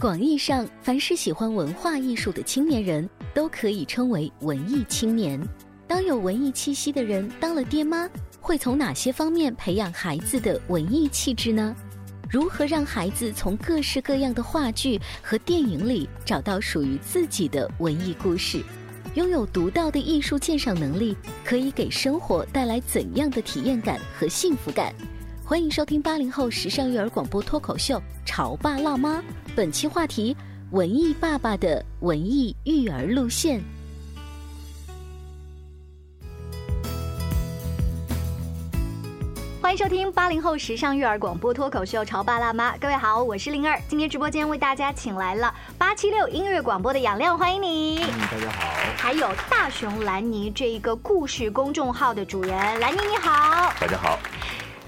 广义上，凡是喜欢文化艺术的青年人，都可以称为文艺青年。当有文艺气息的人当了爹妈，会从哪些方面培养孩子的文艺气质呢？如何让孩子从各式各样的话剧和电影里找到属于自己的文艺故事？拥有独到的艺术鉴赏能力，可以给生活带来怎样的体验感和幸福感？欢迎收听八零后时尚育儿广播脱口秀《潮爸辣妈》，本期话题：文艺爸爸的文艺育儿路线。欢迎收听八零后时尚育儿广播脱口秀《潮爸辣妈》，各位好，我是灵儿。今天直播间为大家请来了八七六音乐广播的杨亮，欢迎你。嗯，大家好。还有大熊兰妮这一个故事公众号的主人，兰妮你好。大家好。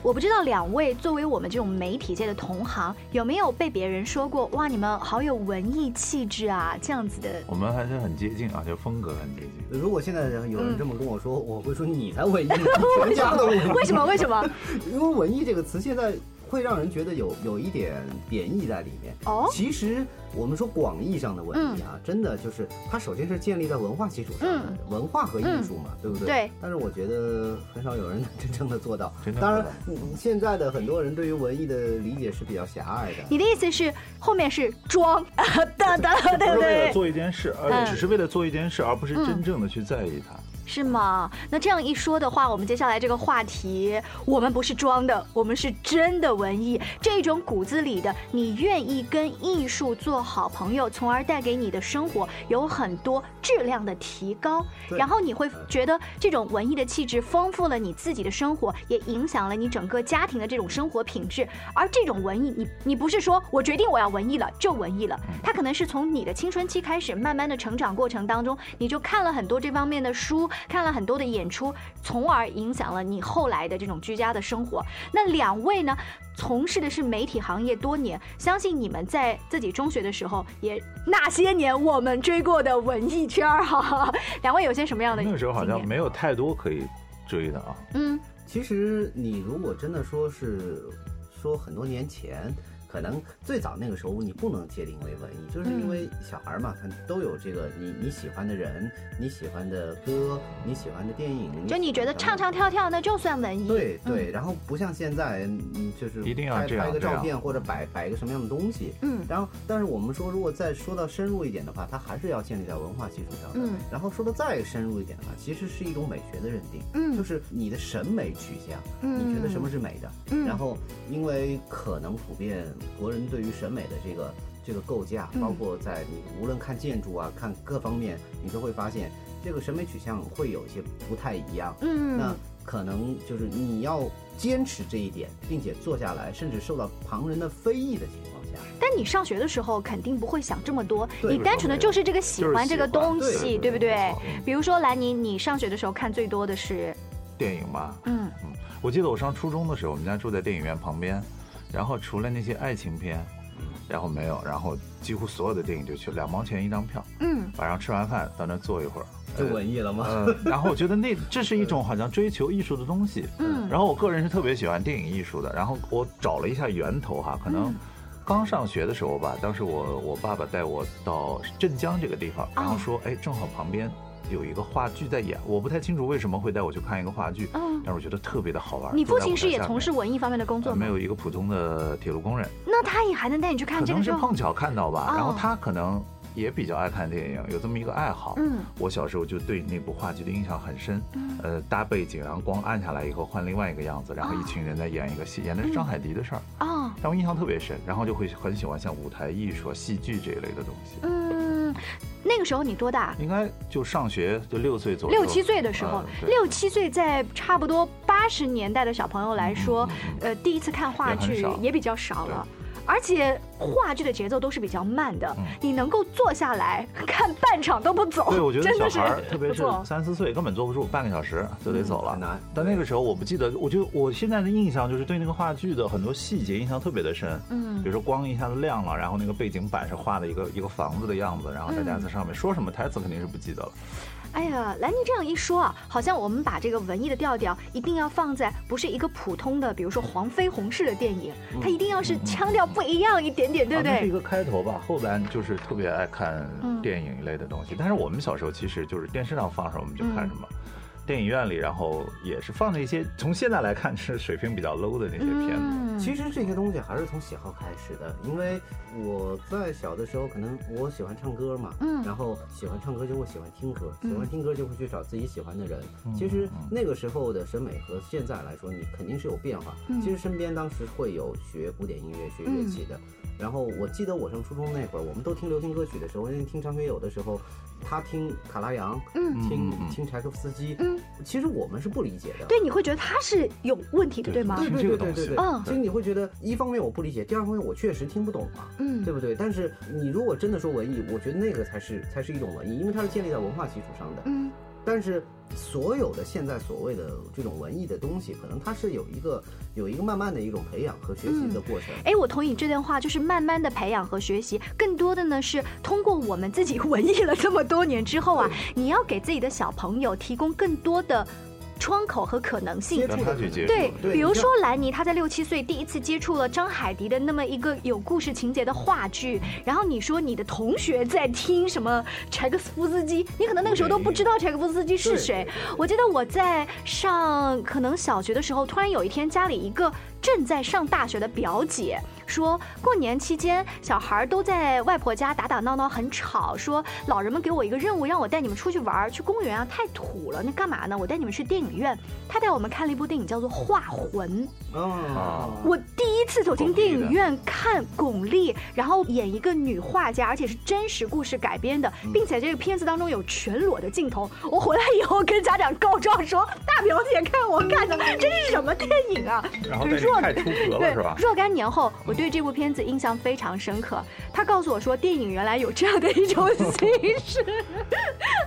我不知道两位作为我们这种媒体界的同行，有没有被别人说过哇，你们好有文艺气质啊，这样子的。我们还是很接近啊，就风格很接近。如果现在有人这么跟我说，我会说你才文艺，全家都文艺。为什么？为什么？因为文艺这个词现在。会让人觉得有有一点贬义在里面。哦，其实我们说广义上的文艺啊，真的就是它首先是建立在文化基础上的，文化和艺术嘛，对不对？对。但是我觉得很少有人能真正的做到。当然，现在的很多人对于文艺的理解是比较狭隘的。你的意思是后面是装？对对对对。为了做一件事，而只是为了做一件事，而不是真正的去在意它。是吗？那这样一说的话，我们接下来这个话题，我们不是装的，我们是真的文艺。这种骨子里的，你愿意跟艺术做好朋友，从而带给你的生活有很多质量的提高。然后你会觉得这种文艺的气质丰富了你自己的生活，也影响了你整个家庭的这种生活品质。而这种文艺，你你不是说我决定我要文艺了就文艺了，它可能是从你的青春期开始，慢慢的成长过程当中，你就看了很多这方面的书。看了很多的演出，从而影响了你后来的这种居家的生活。那两位呢，从事的是媒体行业多年，相信你们在自己中学的时候，也那些年我们追过的文艺圈儿哈。两位有些什么样的？那个时候好像没有太多可以追的啊。嗯，其实你如果真的说是说很多年前。可能最早那个时候你不能界定为文艺，就是因为小孩嘛，他都有这个你你喜欢的人，你喜欢的歌，你喜欢的电影，就你觉得唱唱跳跳那就算文艺。对对，然后不像现在，嗯，就是一定要拍拍个照片或者摆摆一个什么样的东西。嗯，然后但是我们说，如果再说到深入一点的话，它还是要建立在文化基础上的。嗯，然后说的再深入一点的话，其实是一种美学的认定。嗯，就是你的审美取向，你觉得什么是美的？嗯，然后因为可能普遍。国人对于审美的这个这个构架，包括在你无论看建筑啊，看各方面，你都会发现这个审美取向会有一些不太一样。嗯，那可能就是你要坚持这一点，并且做下来，甚至受到旁人的非议的情况下。但你上学的时候肯定不会想这么多，你单纯的就是这个喜欢这个东西，对不对？比如说兰妮，你上学的时候看最多的是电影吧？嗯嗯，我记得我上初中的时候，我们家住在电影院旁边。然后除了那些爱情片，然后没有，然后几乎所有的电影就去两毛钱一张票，嗯，晚上吃完饭到那坐一会儿，就文艺了吗？然后我觉得那这是一种好像追求艺术的东西，嗯，然后我个人是特别喜欢电影艺术的，然后我找了一下源头哈，可能刚上学的时候吧，当时我我爸爸带我到镇江这个地方，然后说，哎，正好旁边有一个话剧在演，我不太清楚为什么会带我去看一个话剧，嗯，但是我觉得特别的好玩。你父亲是也从事文艺方面的工作吗？没有一个普通的铁路工人。那他也还能带你去看这个？可能是碰巧看到吧，然后他可能。也比较爱看电影，有这么一个爱好。嗯，我小时候就对那部话剧的印象很深。嗯，呃，搭背景，然后光暗下来以后换另外一个样子，然后一群人在演一个戏，演的是张海迪的事儿。啊，让我印象特别深，然后就会很喜欢像舞台艺术、戏剧这一类的东西。嗯，那个时候你多大？应该就上学，就六岁左右。六七岁的时候，六七岁在差不多八十年代的小朋友来说，呃，第一次看话剧也比较少了。而且话剧的节奏都是比较慢的，你能够坐下来 看半场都不走。对，我觉得小孩特别是三四岁根本坐不住，半个小时就得走了。难。但那个时候我不记得，我就我现在的印象就是对那个话剧的很多细节印象特别的深。嗯，比如说光一下子亮了，然后那个背景板是画的一个一个房子的样子，然后大家在上面说什么台词肯定是不记得了。哎呀，兰妮这样一说啊，好像我们把这个文艺的调调一定要放在不是一个普通的，比如说黄飞鸿式的电影，它一定要是腔调不一样一点点，对不对？是一个开头吧，后边就是特别爱看电影一类的东西。但是我们小时候其实就是电视上放什么我们就看什么。电影院里，然后也是放了一些从现在来看是水平比较 low 的那些片子。其实这些东西还是从喜好开始的，因为我在小的时候，可能我喜欢唱歌嘛，嗯，然后喜欢唱歌就会喜欢听歌，喜欢听歌就会去找自己喜欢的人。其实那个时候的审美和现在来说，你肯定是有变化。其实身边当时会有学古典音乐、学乐器的。然后我记得我上初中那会儿，我们都听流行歌曲的时候，因为听张学友的时候，他听卡拉扬，嗯，听听柴可夫斯基，嗯，其实我们是不理解的。对，你会觉得他是有问题的，对吗？对对对对对。嗯，其实你会觉得，一方面我不理解，第二方面我确实听不懂嘛，嗯，对不对？但是你如果真的说文艺，我觉得那个才是才是一种文艺，因为它是建立在文化基础上的，嗯。但是，所有的现在所谓的这种文艺的东西，可能它是有一个有一个慢慢的一种培养和学习的过程。哎，我同意这段话，就是慢慢的培养和学习，更多的呢是通过我们自己 文艺了这么多年之后啊，你要给自己的小朋友提供更多的。窗口和可能性，对，比如说兰妮，她在六七岁第一次接触了张海迪的那么一个有故事情节的话剧，然后你说你的同学在听什么柴可夫斯基，你可能那个时候都不知道柴可夫斯基是谁。我记得我在上可能小学的时候，突然有一天家里一个正在上大学的表姐。说过年期间，小孩都在外婆家打打闹闹，很吵。说老人们给我一个任务，让我带你们出去玩，去公园啊，太土了。那干嘛呢？我带你们去电影院。他带我们看了一部电影，叫做《画魂》。哦，我第一次走进电影院看巩俐，然后演一个女画家，而且是真实故事改编的，并且这个片子当中有全裸的镜头。我回来以后跟家长告状说，大表姐看我看的这是什么电影啊？然后若太出格了是吧？若干年后我。对这部片子印象非常深刻，他告诉我说，电影原来有这样的一种 形式。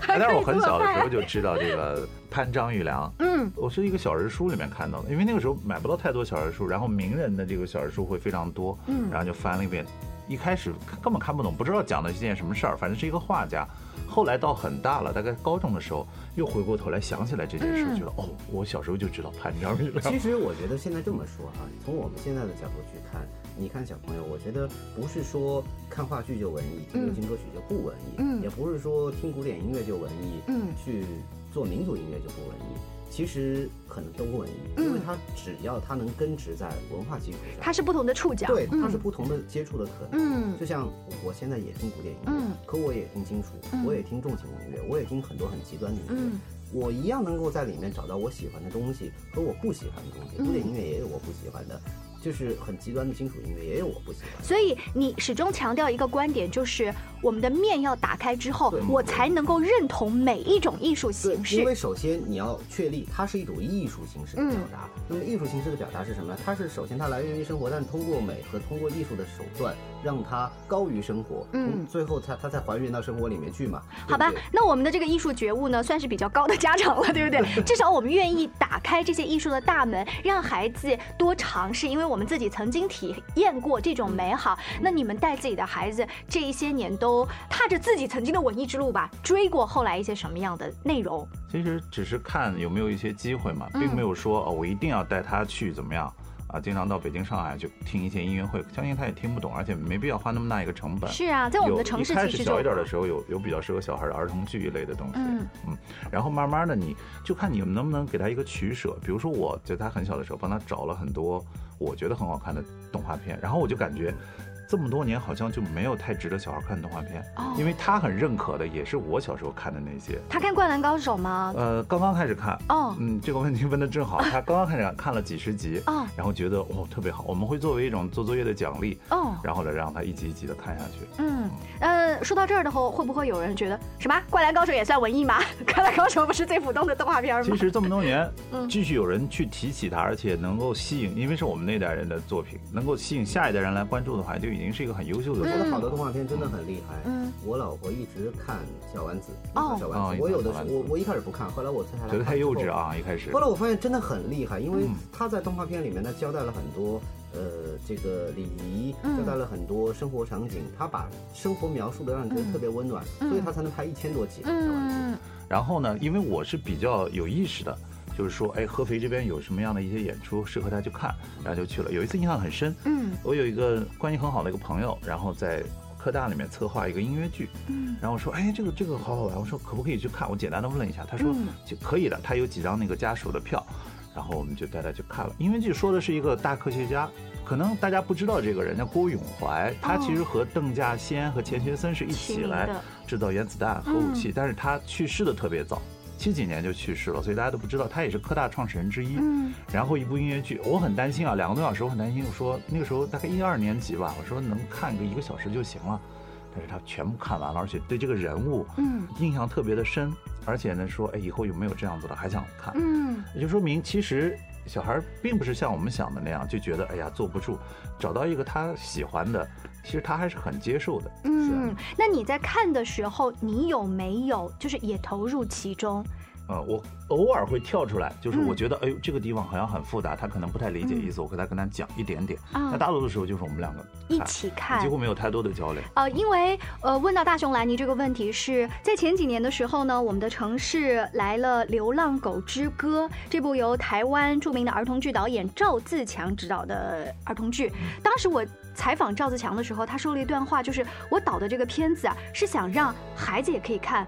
但是我很小的时候就知道这个潘张玉良，嗯，我是一个小人书里面看到的，因为那个时候买不到太多小人书，然后名人的这个小人书会非常多，嗯，然后就翻了一遍，一开始根本看不懂，不知道讲的是件什么事儿，反正是一个画家。后来到很大了，大概高中的时候，又回过头来想起来这件事，觉得哦，我小时候就知道潘张玉良。其实我觉得现在这么说哈，从我们现在的角度去看。你看小朋友，我觉得不是说看话剧就文艺，听流行歌曲就不文艺，嗯，也不是说听古典音乐就文艺，嗯，去做民族音乐就不文艺，其实可能都文艺，因为它只要它能根植在文化基础上，它是不同的触角，对，它是不同的接触的可能，嗯，就像我现在也听古典音乐，可我也听金属，我也听重型音乐，我也听很多很极端的音乐，我一样能够在里面找到我喜欢的东西和我不喜欢的东西，古典音乐也有我不喜欢的。就是很极端的金属音乐，也有我不喜欢。所以你始终强调一个观点，就是我们的面要打开之后，我才能够认同每一种艺术形式。因为首先你要确立它是一种艺术形式的表达。那么艺术形式的表达是什么呢？它是首先它来源于生活，但通过美和通过艺术的手段，让它高于生活。嗯，最后它它才还原到生活里面去嘛。好吧，那我们的这个艺术觉悟呢，算是比较高的家长了，对不对？至少我们愿意打开这些艺术的大门，让孩子多尝试，因为。我们自己曾经体验过这种美好，那你们带自己的孩子这一些年都踏着自己曾经的文艺之路吧，追过后来一些什么样的内容？其实只是看有没有一些机会嘛，并没有说哦，我一定要带他去怎么样。啊，经常到北京、上海去听一些音乐会，相信他也听不懂，而且没必要花那么大一个成本。是啊，在我们的城市其实小一点的时候，有有比较适合小孩的儿童剧一类的东西。嗯嗯，然后慢慢的，你就看你们能不能给他一个取舍。比如说，我在他很小的时候帮他找了很多我觉得很好看的动画片，然后我就感觉。这么多年好像就没有太值得小孩看的动画片，因为他很认可的也是我小时候看的那些。他看《灌篮高手》吗？呃，刚刚开始看。哦，嗯，这个问题问的正好，他刚刚开始看了几十集，哦，然后觉得哦特别好，我们会作为一种做作业的奖励，哦，然后呢让他一集一集的看下去。嗯，呃，说到这儿的话，会不会有人觉得什么《灌篮高手》也算文艺吗？《灌篮高手》不是最普通的动画片吗？其实这么多年，继续有人去提起它，而且能够吸引，因为是我们那代人的作品，能够吸引下一代人来关注的话，就已经是一个很优秀的。说的好的动画片真的很厉害。嗯，我老婆一直看小丸子。哦，小丸子。我有的时候我我一开始不看，后来我才觉得太幼稚啊，一开始。后来我发现真的很厉害，因为他在动画片里面他交代了很多呃这个礼仪，交代了很多生活场景，他把生活描述的让你觉得特别温暖，所以他才能拍一千多集。嗯。然后呢，因为我是比较有意识的。就是说，哎，合肥这边有什么样的一些演出适合他去看，然后就去了。有一次印象很深，嗯，我有一个关系很好的一个朋友，然后在科大里面策划一个音乐剧，嗯，然后说，哎，这个这个好好玩，我说可不可以去看？我简单的问了一下，他说就可以的，他有几张那个家属的票，然后我们就带他去看了。音乐剧说的是一个大科学家，可能大家不知道这个人叫郭永怀，他其实和邓稼先和钱学森是一起来制造原子弹核武器，但是他去世的特别早。七几年就去世了，所以大家都不知道他也是科大创始人之一。嗯，然后一部音乐剧，我很担心啊，两个多小时，我很担心。我说那个时候大概一二年级吧，我说能看个一个小时就行了，但是他全部看完了，而且对这个人物，嗯，印象特别的深，而且呢说，哎，以后有没有这样子的，还想看。嗯，也就说明其实小孩并不是像我们想的那样，就觉得哎呀坐不住，找到一个他喜欢的。其实他还是很接受的。嗯，那你在看的时候，你有没有就是也投入其中？呃，我偶尔会跳出来，就是我觉得，哎呦，这个地方好像很复杂，他可能不太理解意思，我跟他跟他讲一点点。那大多的时候就是我们两个一起看，几乎没有太多的交流。呃，因为呃，问到大熊兰妮这个问题是在前几年的时候呢，我们的城市来了《流浪狗之歌》这部由台湾著名的儿童剧导演赵自强执导的儿童剧。当时我采访赵自强的时候，他说了一段话，就是我导的这个片子啊，是想让孩子也可以看。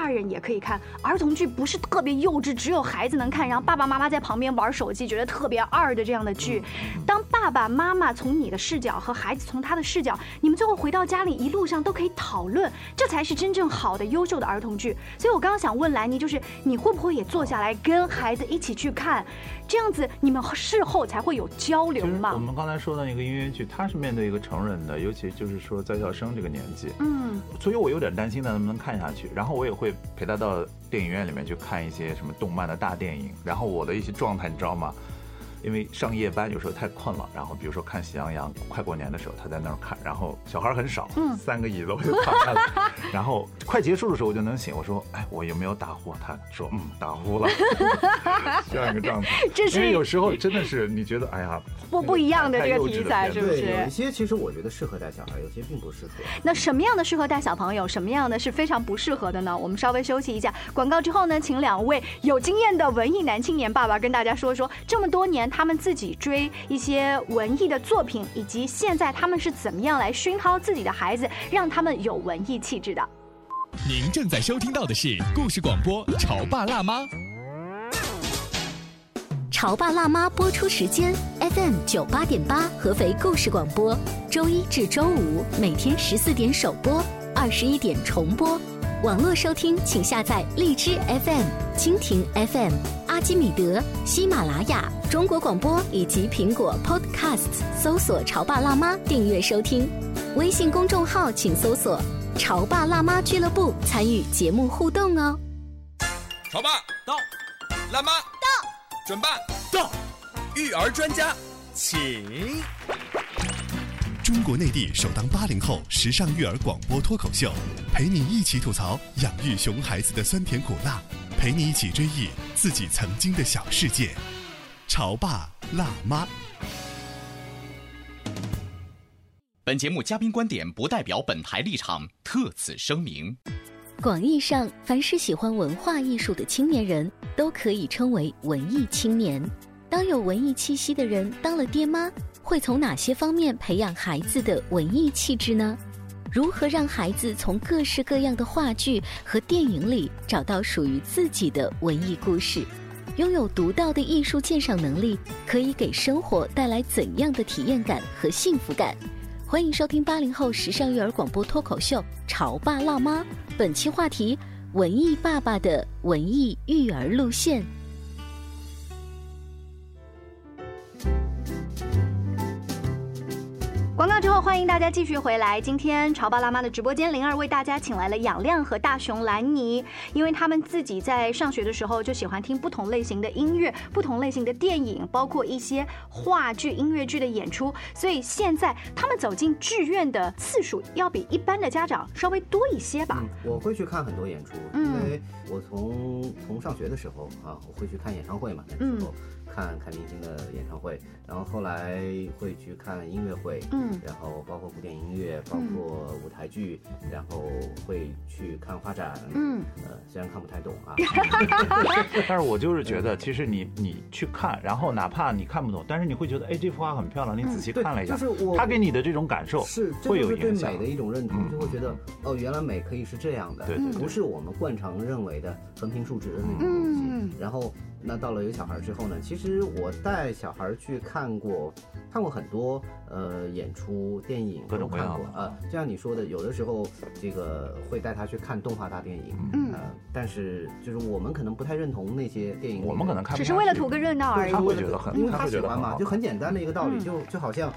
大人也可以看儿童剧，不是特别幼稚，只有孩子能看，然后爸爸妈妈在旁边玩手机，觉得特别二的这样的剧。当爸爸妈妈从你的视角和孩子从他的视角，你们最后回到家里，一路上都可以讨论，这才是真正好的、优秀的儿童剧。所以我刚刚想问兰妮，就是你会不会也坐下来跟孩子一起去看？这样子，你们事后才会有交流嘛？我们刚才说的那个音乐剧，它是面对一个成人的，尤其就是说在校生这个年纪，嗯，所以我有点担心他能不能看下去。然后我也陪他到电影院里面去看一些什么动漫的大电影。然后我的一些状态，你知道吗？因为上夜班有时候太困了，然后比如说看《喜羊羊》，快过年的时候他在那儿看，然后小孩很少，嗯，三个椅子我就躺下了，然后快结束的时候我就能醒，我说，哎，我有没有打呼？他说，嗯，打呼了，这样一个状态。因为有时候真的是你觉得，哎呀，不不一样的这个题材是不是？有一些其实我觉得适合带小孩，有些并不适合。那什么样的适合带小朋友，什么样的是非常不适合的呢？我们稍微休息一下，广告之后呢，请两位有经验的文艺男青年爸爸跟大家说说，这么多年。他们自己追一些文艺的作品，以及现在他们是怎么样来熏陶自己的孩子，让他们有文艺气质的。您正在收听到的是故事广播《潮爸辣妈》。潮爸辣妈播出时间：FM 九八点八，合肥故事广播，周一至周五每天十四点首播，二十一点重播。网络收听，请下载荔枝 FM、蜻蜓 FM、阿基米德、喜马拉雅、中国广播以及苹果 Podcasts，搜索“潮爸辣妈”订阅收听。微信公众号请搜索“潮爸辣妈俱乐部”，参与节目互动哦。潮爸到，辣妈到，准爸到，育儿专家请。中国内地首档八零后时尚育儿广播脱口秀，陪你一起吐槽养育熊孩子的酸甜苦辣，陪你一起追忆自己曾经的小世界。潮爸辣妈。本节目嘉宾观点不代表本台立场，特此声明。广义上，凡是喜欢文化艺术的青年人，都可以称为文艺青年。当有文艺气息的人当了爹妈，会从哪些方面培养孩子的文艺气质呢？如何让孩子从各式各样的话剧和电影里找到属于自己的文艺故事？拥有独到的艺术鉴赏能力，可以给生活带来怎样的体验感和幸福感？欢迎收听八零后时尚育儿广播脱口秀《潮爸辣妈》，本期话题：文艺爸爸的文艺育儿路线。广告之后，欢迎大家继续回来。今天潮爸辣妈的直播间，灵儿为大家请来了养亮和大熊兰妮，因为他们自己在上学的时候就喜欢听不同类型的音乐、不同类型的电影，包括一些话剧、音乐剧的演出，所以现在他们走进剧院的次数要比一般的家长稍微多一些吧。我会去看很多演出，因为我从从上学的时候啊，我会去看演唱会嘛，那时候。看看明星的演唱会，然后后来会去看音乐会，嗯，然后包括古典音乐，包括舞台剧，然后会去看画展，嗯，呃，虽然看不太懂啊，但是我就是觉得，其实你 你去看，然后哪怕你看不懂，但是你会觉得，哎，这幅画很漂亮，你仔细看了一下，就是我他给你的这种感受是会有对美的一种认同，就会觉得哦，原来美可以是这样的，对对，不是我们惯常认为的横平竖直的那种东西，然后。那到了有小孩之后呢？其实我带小孩去看过，看过很多呃演出、电影各种看过啊。就像你说的，有的时候这个会带他去看动画大电影，嗯，但是就是我们可能不太认同那些电影，我们可能看只是为了图个热闹而已。他会觉得很，因为他喜欢嘛，就很简单的一个道理，就就好像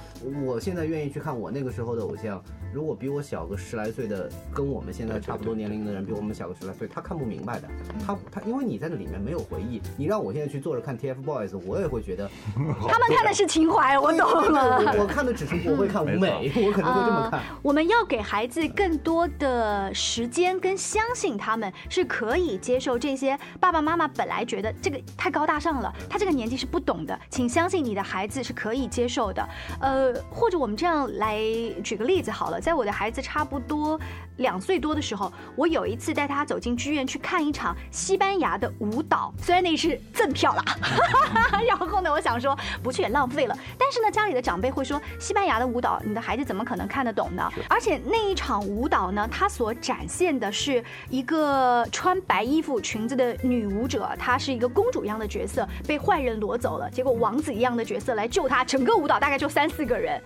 我现在愿意去看我那个时候的偶像，如果比我小个十来岁的，跟我们现在差不多年龄的人比我们小个十来岁，他看不明白的，他他因为你在那里面没有回忆，你让。让我现在去坐着看 TFBOYS，我也会觉得，他们看的是情怀，我懂了。我看的只是我会看舞美，我可能会这么看。我们要给孩子更多的时间，跟相信他们是可以接受这些。爸爸妈妈本来觉得这个太高大上了，他这个年纪是不懂的，请相信你的孩子是可以接受的。呃，或者我们这样来举个例子好了，在我的孩子差不多两岁多的时候，我有一次带他走进剧院去看一场西班牙的舞蹈，虽然那是。赠票了，然后呢，我想说不去也浪费了。但是呢，家里的长辈会说，西班牙的舞蹈，你的孩子怎么可能看得懂呢？而且那一场舞蹈呢，它所展现的是一个穿白衣服裙子的女舞者，她是一个公主一样的角色，被坏人夺走了，结果王子一样的角色来救她。整个舞蹈大概就三四个人。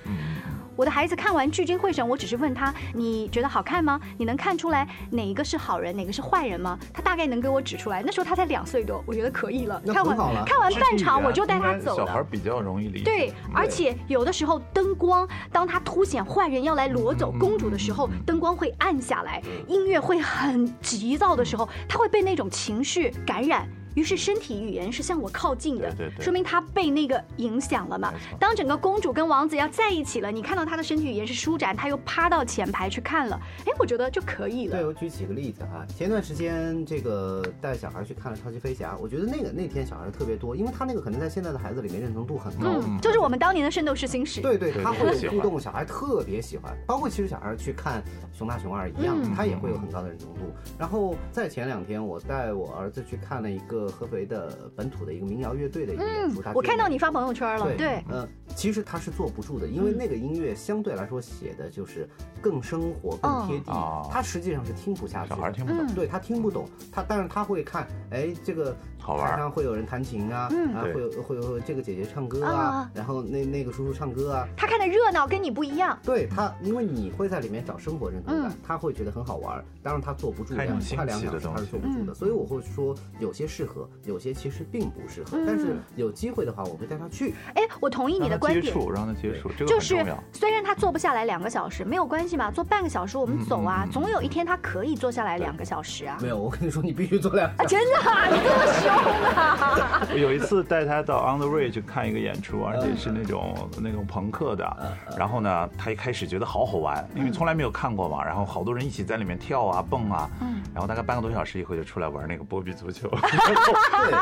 我的孩子看完聚精会神，我只是问他：“你觉得好看吗？你能看出来哪一个是好人，哪个是坏人吗？”他大概能给我指出来。那时候他才两岁多，我觉得可以了。看完看完半场，我就带他走了。小孩比较容易理解。对，而且有的时候灯光，当他凸显坏人要来夺走公主的时候，灯光会暗下来，音乐会很急躁的时候，他会被那种情绪感染。于是身体语言是向我靠近的，说明他被那个影响了嘛。当整个公主跟王子要在一起了，你看到他的身体语言是舒展，他又趴到前排去看了，哎，我觉得就可以了。对我举几个例子哈，前段时间这个带小孩去看了超级飞侠，我觉得那个那天小孩特别多，因为他那个可能在现在的孩子里面认同度很高，就是我们当年的圣斗士星矢。对对，他会互动，小孩特别喜欢，包括其实小孩去看熊大熊二一样，他也会有很高的认同度。然后在前两天，我带我儿子去看了一个。合肥的本土的一个民谣乐队的一个演出，我看到你发朋友圈了。对，嗯，其实他是坐不住的，因为那个音乐相对来说写的就是更生活、更贴地，他实际上是听不下去，小孩听不懂，对他听不懂，他但是他会看，哎，这个。好玩，上会有人弹琴啊，啊，会有会有这个姐姐唱歌啊，然后那那个叔叔唱歌啊。他看的热闹跟你不一样。对他，因为你会在里面找生活认同感，他会觉得很好玩。当然他坐不住，快两小时他是坐不住的。所以我会说，有些适合，有些其实并不适合。但是有机会的话，我会带他去。哎，我同意你的观点。接触，让他接触，这个就是虽然他坐不下来两个小时，没有关系嘛，坐半个小时我们走啊，总有一天他可以坐下来两个小时啊。没有，我跟你说，你必须坐两。啊，真的，你这么凶啊！有一次带他到 On the Way 去看一个演出，而且是那种那种朋克的。然后呢，他一开始觉得好好玩，因为从来没有看过嘛。然后好多人一起在里面跳啊蹦啊。然后大概半个多小时以后就出来玩那个波比足球。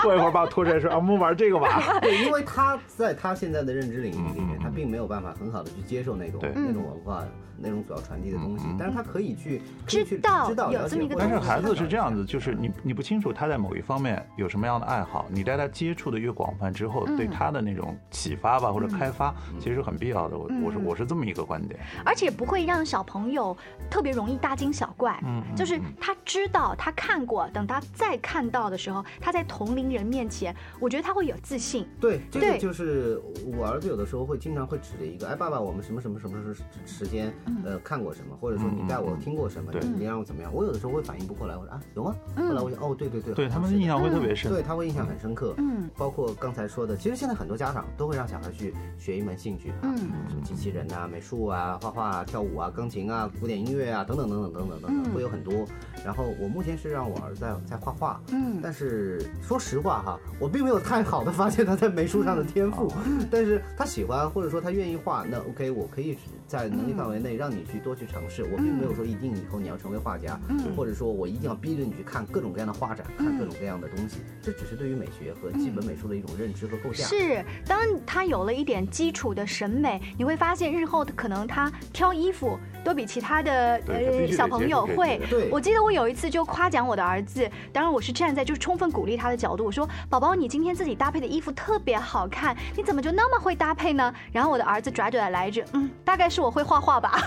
过一会儿把我拖出来说：“啊，我们玩这个吧。”对，因为他在他现在的认知领域里面，他并没有办法很好的去接受那种那种文化。那种主要传递的东西，但是他可以去知道知道有这么一个。但是孩子是这样子，就是你你不清楚他在某一方面有什么。么样的爱好，你带他接触的越广泛之后，对他的那种启发吧或者开发，其实很必要的。我我是我是这么一个观点，而且不会让小朋友特别容易大惊小怪。嗯，就是他知道他看过，等他再看到的时候，他在同龄人面前，我觉得他会有自信。对，这个就是我儿子有的时候会经常会指着一个，哎，爸爸，我们什么什么什么时时间呃看过什么，或者说你带我听过什么，你让我怎么样？我有的时候会反应不过来，我说啊，有吗？后来我想，哦，对对对，对他们印象会特别深，对他会印象很深刻。嗯，包括刚才说的，其实现在很多家长都会让小孩去学一门兴趣，啊，什么机器人啊、美术啊、画画、啊、跳舞啊、钢琴啊、古典音乐啊等等等等等等等等，会有很多。然后我目前是让我儿子在在画画，嗯，但是说实话哈，我并没有太好的发现他在美术上的天赋，但是他喜欢或者说他愿意画，那 OK，我可以在能力范围内让你去多去尝试，我并没有说一定以后你要成为画家，或者说我一定要逼着你去看各种各样的画展，看各种各样的东西，这只是对于美学和基本美术的一种认知和构架。是，当他有了一点基础的审美，你会发现日后可能他挑衣服都比其他的呃小朋友会。我记得我有一次就夸奖我的儿子，当然我是站在就是充分鼓励他的角度，我说：“宝宝，你今天自己搭配的衣服特别好看，你怎么就那么会搭配呢？”然后我的儿子拽拽来一句：“嗯，大概是我会画画吧。”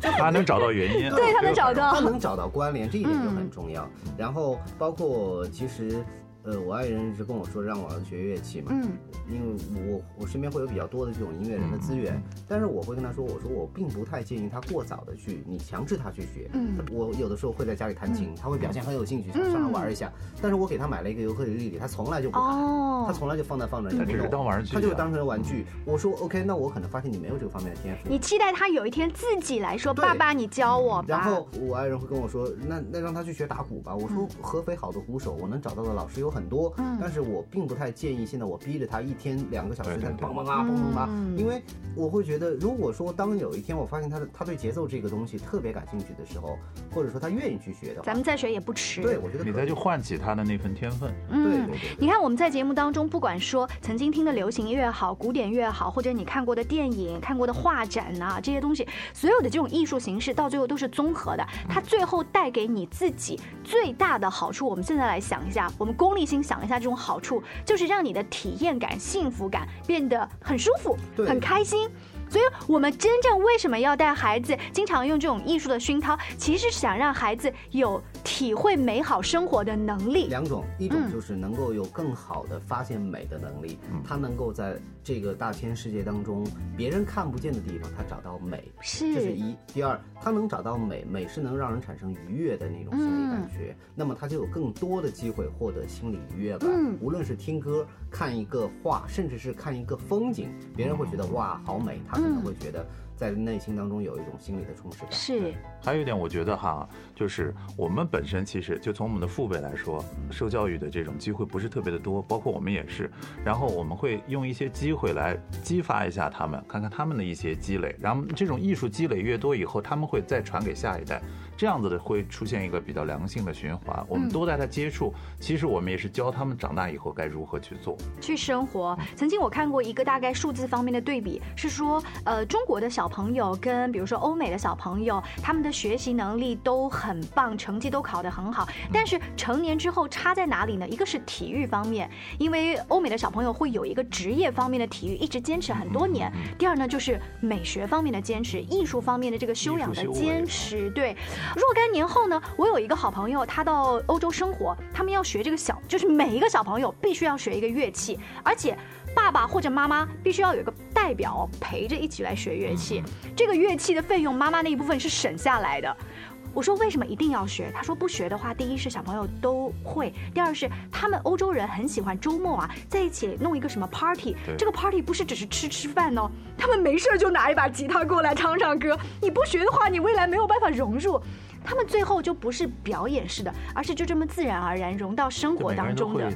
他能找到原因，对他能找到，他能找到关联，这一点就很重要。然后包括其实。呃，我爱人一直跟我说让我儿子学乐器嘛，嗯，因为我我身边会有比较多的这种音乐人的资源，但是我会跟他说，我说我并不太建议他过早的去，你强制他去学，嗯，我有的时候会在家里弹琴，他会表现很有兴趣，想上来玩一下，但是我给他买了一个尤克里里，他从来就不弹，他从来就放在放着，他就是当玩具，他就当成玩具。我说 OK，那我可能发现你没有这个方面的天赋，你期待他有一天自己来说，爸爸你教我吧。然后我爱人会跟我说，那那让他去学打鼓吧。我说合肥好的鼓手，我能找到的老师有很多，但是我并不太建议现在我逼着他一天两个小时在梆梆啊梆梆啊，因为我会觉得，如果说当有一天我发现他的他对节奏这个东西特别感兴趣的时候，或者说他愿意去学的话，咱们再学也不迟。对，我觉得你再去唤起他的那份天分。对对对。你看我们在节目当中，不管说曾经听的流行音乐好，古典乐好，或者你看过的电影、看过的画展呐，这些东西，所有的这种艺术形式到最后都是综合的，它最后带给你自己最大的好处。我们现在来想一下，我们功利心想一下这种好处。就是让你的体验感、幸福感变得很舒服、很开心。所以，我们真正为什么要带孩子经常用这种艺术的熏陶？其实想让孩子有体会美好生活的能力。两种，一种就是能够有更好的发现美的能力，他能够在这个大千世界当中，别人看不见的地方，他找到美。是，这是一。第二，他能找到美，美是能让人产生愉悦的那种心理感觉，那么他就有更多的机会获得心理愉悦感。无论是听歌、看一个画，甚至是看一个风景，别人会觉得哇，好美。他可能会觉得在内心当中有一种心理的充实感。是，还有一点，我觉得哈，就是我们本身其实就从我们的父辈来说，受教育的这种机会不是特别的多，包括我们也是。然后我们会用一些机会来激发一下他们，看看他们的一些积累。然后这种艺术积累越多以后，他们会再传给下一代。这样子的会出现一个比较良性的循环，我们多带他接触，其实我们也是教他们长大以后该如何去做，去生活。曾经我看过一个大概数字方面的对比，是说，呃，中国的小朋友跟比如说欧美的小朋友，他们的学习能力都很棒，成绩都考得很好，但是成年之后差在哪里呢？一个是体育方面，因为欧美的小朋友会有一个职业方面的体育一直坚持很多年；第二呢，就是美学方面的坚持，艺术方面的这个修养的坚持，对。若干年后呢，我有一个好朋友，他到欧洲生活，他们要学这个小，就是每一个小朋友必须要学一个乐器，而且爸爸或者妈妈必须要有一个代表陪着一起来学乐器。这个乐器的费用，妈妈那一部分是省下来的。我说为什么一定要学？他说不学的话，第一是小朋友都会，第二是他们欧洲人很喜欢周末啊在一起弄一个什么 party。这个 party 不是只是吃吃饭哦，他们没事就拿一把吉他过来唱唱歌。你不学的话，你未来没有办法融入。他们最后就不是表演式的，而是就这么自然而然融到生活当中的。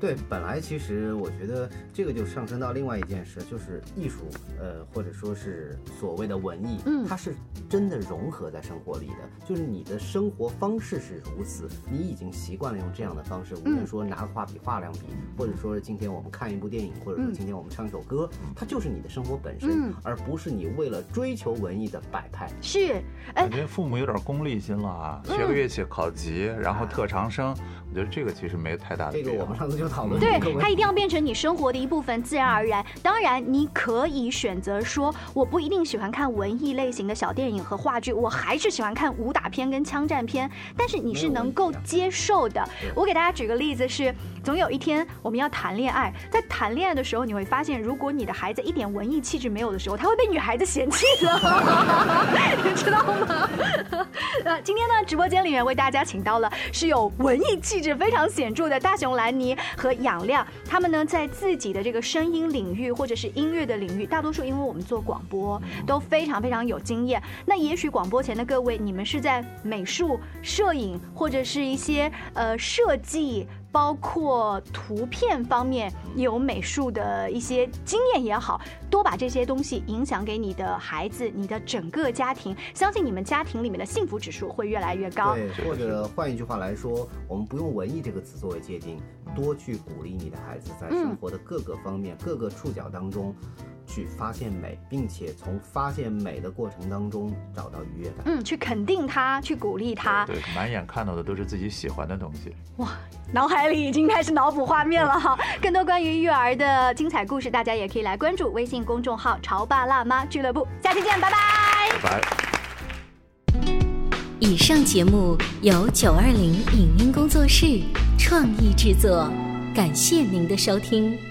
对，本来其实我觉得这个就上升到另外一件事，就是艺术，呃，或者说是所谓的文艺，嗯，它是真的融合在生活里的。就是你的生活方式是如此，你已经习惯了用这样的方式，无论说拿个画笔画两笔，或者说今天我们看一部电影，或者说今天我们唱一首歌，它就是你的生活本身，而不是你为了追求文艺的摆拍。是，感觉父母有点功利心了啊，学个乐器考级，然后特长生。我觉得这个其实没太大的。这个我们上次就讨论。对，它一定要变成你生活的一部分，自然而然。当然，你可以选择说，我不一定喜欢看文艺类型的小电影和话剧，我还是喜欢看武打片跟枪战片。但是你是能够接受的。我给大家举个例子是，总有一天我们要谈恋爱，在谈恋爱的时候，你会发现，如果你的孩子一点文艺气质没有的时候，他会被女孩子嫌弃的，你知道吗？呃，今天呢，直播间里面为大家请到了是有文艺气质非常显著的大熊兰妮和杨亮，他们呢在自己的这个声音领域或者是音乐的领域，大多数因为我们做广播都非常非常有经验。那也许广播前的各位，你们是在美术、摄影或者是一些呃设计。包括图片方面有美术的一些经验也好，多把这些东西影响给你的孩子，你的整个家庭，相信你们家庭里面的幸福指数会越来越高。对，或者换一句话来说，我们不用“文艺”这个词作为界定，多去鼓励你的孩子在生活的各个方面、各个触角当中。去发现美，并且从发现美的过程当中找到愉悦感。嗯，去肯定他，去鼓励他。对，满眼看到的都是自己喜欢的东西。哇，脑海里已经开始脑补画面了哈。更多关于育儿的精彩故事，大家也可以来关注微信公众号“潮爸辣妈俱乐部”。下期见，拜拜。拜拜。以上节目由九二零影音工作室创意制作，感谢您的收听。